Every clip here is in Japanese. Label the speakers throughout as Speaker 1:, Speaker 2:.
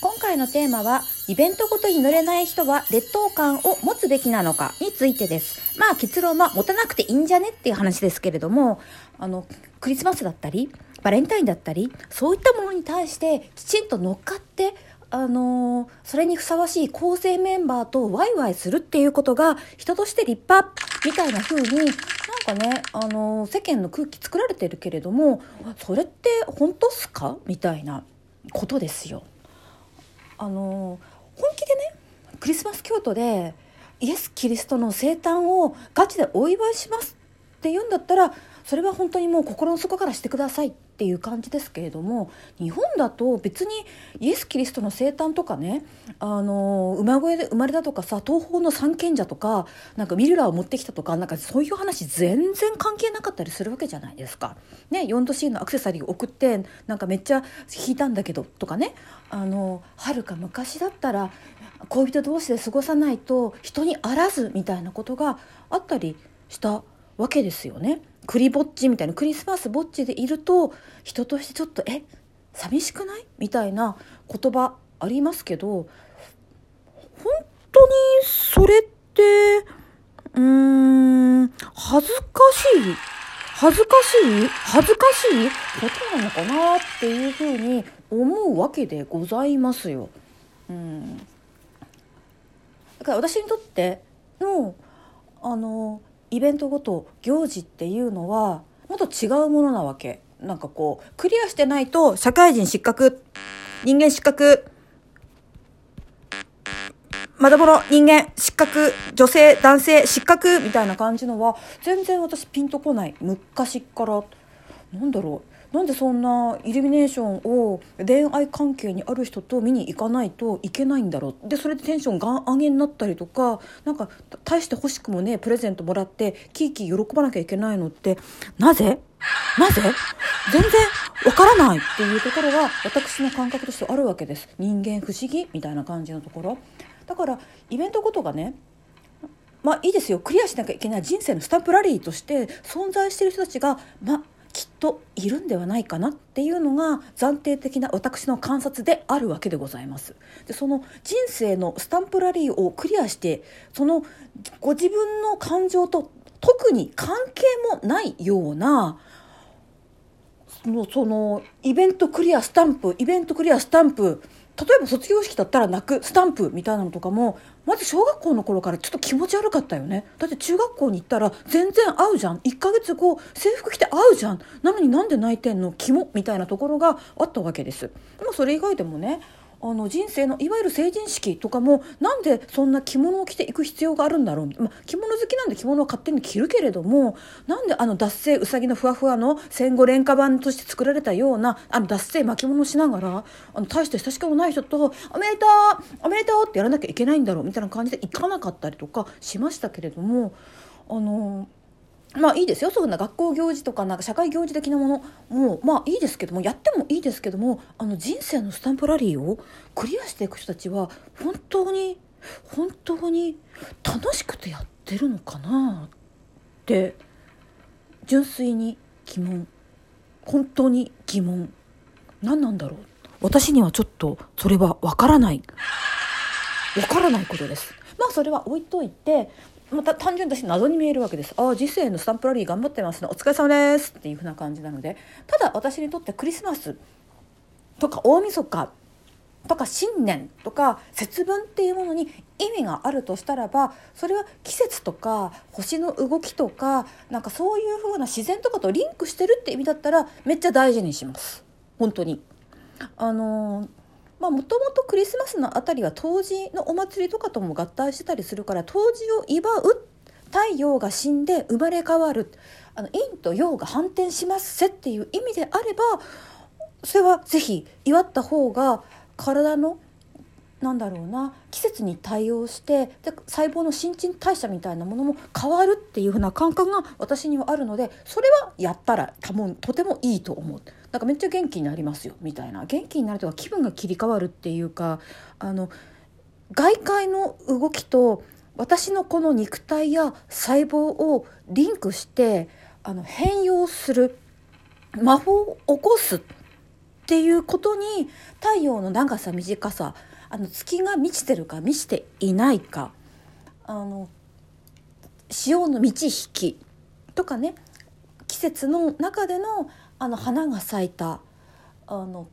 Speaker 1: 今回のテーマは、イベントごとに乗れない人は劣等感を持つべきなのかについてです。まあ結論は持たなくていいんじゃねっていう話ですけれども、あの、クリスマスだったり、バレンタインだったり、そういったものに対してきちんと乗っかって、あのーそれにふさわしい構成メンバーとワイワイするっていうことが人として立派みたいな風になんかね、あのー世間の空気作られてるけれどもそれって本当っすか？みたいなことですよ。あの本気でねクリスマス京都でイエス・キリストの生誕をガチでお祝いしますって言うんだったらそれは本当にもう心の底からしてくださいっていう感じですけれども日本だと別にイエス・キリストの生誕とかねあの馬小屋で生まれたとかさ東方の三賢者とかなんかミルラーを持ってきたとかなんかそういう話全然関係なかったりするわけじゃないですか。ね、4度 C のアクセサリーを送ってなんかめっちゃ引いたんだけどとかねあの遥か昔だったら恋人同士で過ごさないと人にあらずみたいなことがあったりしたわけですよね。クリぼっちみたいなクリスマスぼっちでいると人としてちょっとえ寂しくない？みたいな言葉ありますけど本当にそれってうーん恥ずかしい？恥ずかしい？恥ずかしい？ことなのかなっていうふうに思うわけでございますよ。うん、だから私にとってのあのイベントごと行事っていうのはもっと違うものなわけ。なんかこうクリアしてないと社会人失格人間失格まだぼろ人間失格女性男性失格みたいな感じのは全然私ピンとこない。昔っから。なんだろう。なんでそんなイルミネーションを恋愛関係にある人と見に行かないといけないんだろう？でそれでテンションが上げになったりとかなんか大して欲しくもねプレゼントもらってキーキー喜ばなきゃいけないのってなぜ？なぜ？全然わからないっていうところが私の感覚としてあるわけです。人間不思議？みたいな感じのところ。だからイベントごとがねまあいいですよ。クリアしなきゃいけない。人生のスタンプラリーとして存在してる人たちがまきっといるんではないかなっていうのが暫定的な私の観察であるわけでございます。でその人生のスタンプラリーをクリアしてそのご自分の感情と特に関係もないようなそのそのイベントクリアスタンプイベントクリアスタンプ例えば卒業式だったら泣くスタンプみたいなのとかもまず小学校の頃からちょっと気持ち悪かったよね。だって中学校に行ったら全然合うじゃん。1ヶ月後制服着て合うじゃん。なのになんで泣いてんの？肝？みたいなところがあったわけです。でもそれ以外でもねあの人生のいわゆる成人式とかもなんでそんな着物を着ていく必要があるんだろう、まあ、着物好きなんで着物を勝手に着るけれどもなんであの脱製うさぎのふわふわの戦後廉価版として作られたようなあの脱製巻物をしながらあの大して親しくもない人と「おめでとう！おめでとう」ってやらなきゃいけないんだろう？みたいな感じで行かなかったりとかしましたけれどもあのまあいいですよ。そんな学校行事とかなんか社会行事的なものもまあいいですけどもやってもいいですけどもあの人生のスタンプラリーをクリアしていく人たちは本当に本当に楽しくてやってるのかなって純粋に疑問。本当に疑問。何なんだろう。私にはちょっとそれはわからない。わからないことです。まあそれは置いといてまた単純に私謎に見えるわけです。ああ人生のスタンプラリー頑張ってますね。お疲れ様です。っていうふうな感じなので。ただ私にとってクリスマスとか大晦日とか新年とか節分っていうものに意味があるとしたらばそれは季節とか星の動きとかなんかそういう風な自然とかとリンクしてるって意味だったらめっちゃ大事にします。本当に。あのまあもともとクリスマスのあたりは冬至のお祭りとかとも合体してたりするから冬至を祝う太陽が死んで生まれ変わる。あの陰と陽が反転しますせっていう意味であればそれはぜひ祝った方が体のなんだろうな季節に対応してで細胞の新陳代謝みたいなものも変わるっていう風な感覚が私にはあるのでそれはやったら多分とてもいいと思う。なんかめっちゃ元気になりますよみたいな。元気になるとか気分が切り替わるっていうかあの外界の動きと私のこの肉体や細胞をリンクしてあの変容する魔法を起こすっっていうことに太陽の長さ短さあの月が満ちてるか満ちていないかあの潮の満ち引きとかね季節の中でのあの花が咲いたあの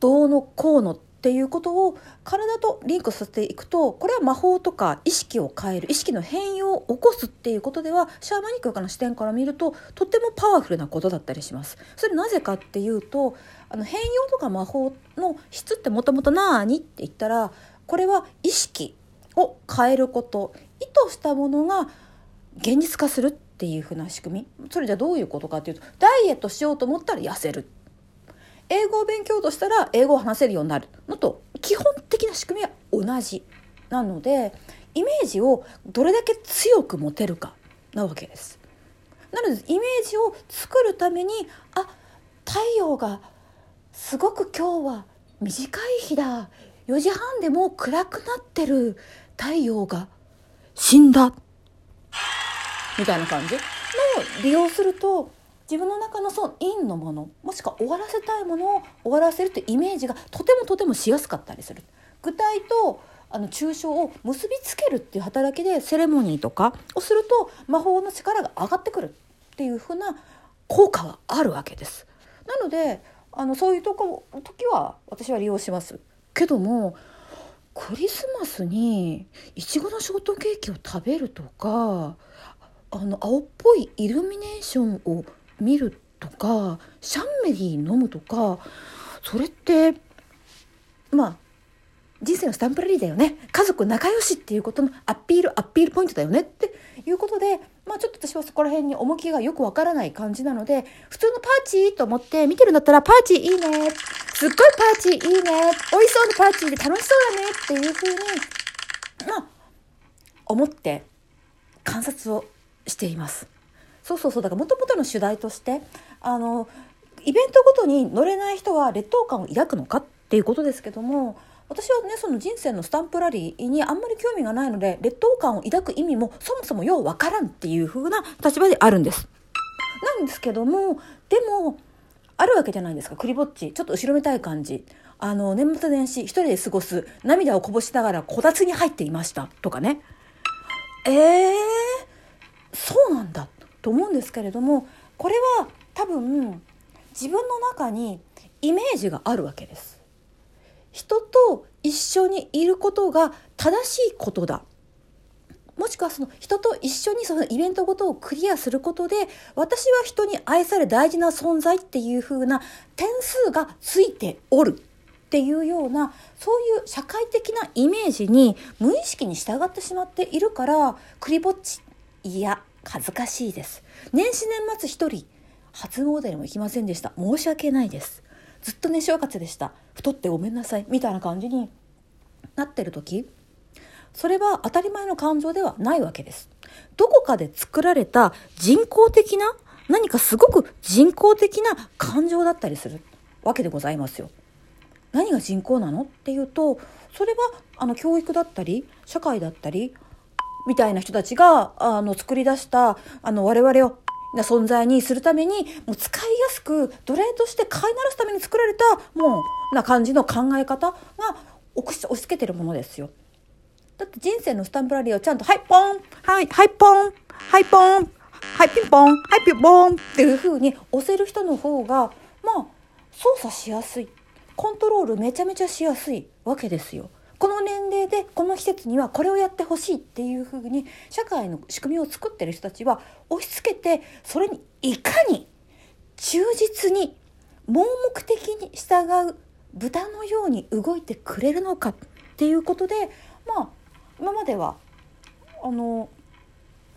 Speaker 1: どうのこうのっていうことを体とリンクさせていくとこれは魔法とか意識を変える意識の変容を起こすっていうことではシャーマニックの視点から見るととってもパワフルなことだったりします。それなぜかっていうとあの変容とか魔法の質ってもともと何って言ったらこれは意識を変えること意図したものが現実化するっていう風な仕組み。それじゃどういうことかっていうとダイエットしようと思ったら痩せる。英語を勉強としたら英語を話せるようになる。のと基本的な仕組みは同じ。なのでイメージをどれだけ強く持てるかなわけです。なのでイメージを作るためにあ太陽がすごく今日は短い日だ。4時半でもう暗くなってる。太陽が死んだ。みたいな感じ？の利用すると自分の中のその陰のものもしくは終わらせたいものを終わらせるというイメージがとてもとてもしやすかったりする。具体とあの抽象を結びつけるっていう働きでセレモニーとかをすると魔法の力が上がってくるっていう風な効果はあるわけです。なのであのそういうとこ時は私は利用します。けどもクリスマスにいちごのショートケーキを食べるとかあの青っぽいイルミネーションを見るとかシャンメリー飲むとかそれってまあ人生のスタンプラリーだよね。家族仲良しっていうことのアピールアピールポイントだよね。っていうことでまあちょっと私はそこら辺に重きがよくわからない感じなので普通のパーチーと思って見てるんだったらパーチーいいね。すっごいパーチーいいね。美味しそうなパーチーで楽しそうだね。っていうふうにまあ思って観察をしています。そうそうそう。だからもともとの主題としてあのイベントごとに乗れない人は劣等感を抱くのかっていうことですけども私はねその人生のスタンプラリーにあんまり興味がないので劣等感を抱く意味もそもそもようわからんっていう風な立場であるんです。なんですけどもでもあるわけじゃないですか。クリぼっち。ちょっと後ろめたい感じ。あの年末年始一人で過ごす。涙をこぼしながらこたつに入っていました。とかね。えー、なんだと思うんですけれどもこれは多分自分の中にイメージがあるわけです。人と一緒にいることが正しいことだもしくはその人と一緒にそのイベントごとをクリアすることで私は人に愛され大事な存在っていう風な点数がついておるっていうようなそういう社会的なイメージに無意識に従ってしまっているからクリぼっちいや恥ずかしいです。年始年末一人初詣にも行きませんでした。申し訳ないです。ずっと寝正月でした。太ってごめんなさい。みたいな感じになってる時それは当たり前の感情ではないわけです。どこかで作られた人工的な何かすごく人工的な感情だったりするわけでございますよ。何が人工なの？っていうとそれはあの教育だったり社会だったりみたいな人たちがあの作り出したあの我々をな存在にするためにもう使いやすく奴隷として飼いならすために作られたもうな感じの考え方が押し押し付けてるものですよ。だって人生のスタンプラリーをちゃんと「はいポンはいはいポンはいポンはいピンポンはいピンポン」っていう風に押せる人の方がまあ操作しやすいコントロールめちゃめちゃしやすいわけですよ。この年齢でこの季節にはこれをやってほしいっていうふうに社会の仕組みを作ってる人たちは押し付けてそれにいかに忠実に盲目的に従う豚のように動いてくれるのかっていうことでまあ今まではあの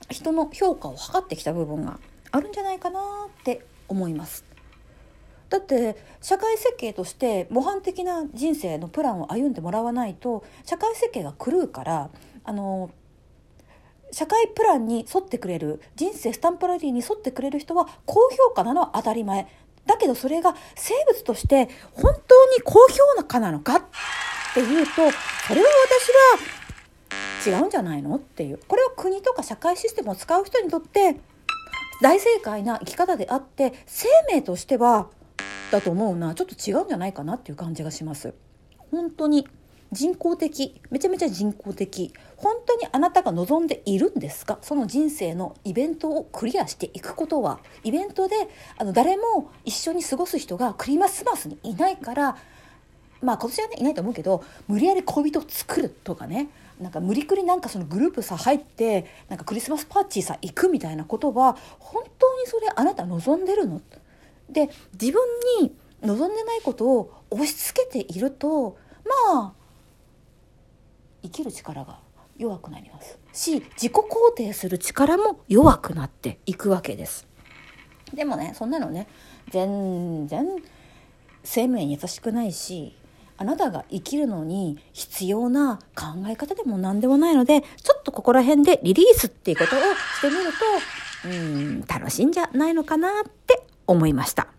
Speaker 1: 人の評価を測ってきた部分があるんじゃないかなって思います。だって社会設計として模範的な人生のプランを歩んでもらわないと社会設計が狂うからあの社会プランに沿ってくれる人生スタンプラリーに沿ってくれる人は高評価なのは当たり前。だけどそれが生物として本当に高評価なのかっていうとそれは私は違うんじゃないのっていう。これは国とか社会システムを使う人にとって大正解な生き方であって生命としてはだと思うな。ちょっと違うんじゃないかなっていう感じがします。本当に人工的めちゃめちゃ人工的。本当にあなたが望んでいるんですか？その人生のイベントをクリアしていくことは。イベントであの誰も一緒に過ごす人がクリスマスにいないからまあ今年はねいないと思うけど無理やり恋人を作るとかね。なんか無理くりなんかそのグループさ入ってなんかクリスマスパーティーさ行くみたいなことは本当にそれあなた望んでるの？で自分に望んでないことを押し付けているとまあ生きる力が弱くなります。し自己肯定する力も弱くなっていくわけです。でもねそんなのね全然生命に優しくないしあなたが生きるのに必要な考え方でも何でもないのでちょっとここら辺でリリースっていうことをしてみるとうん楽しいんじゃないのかなって思いました。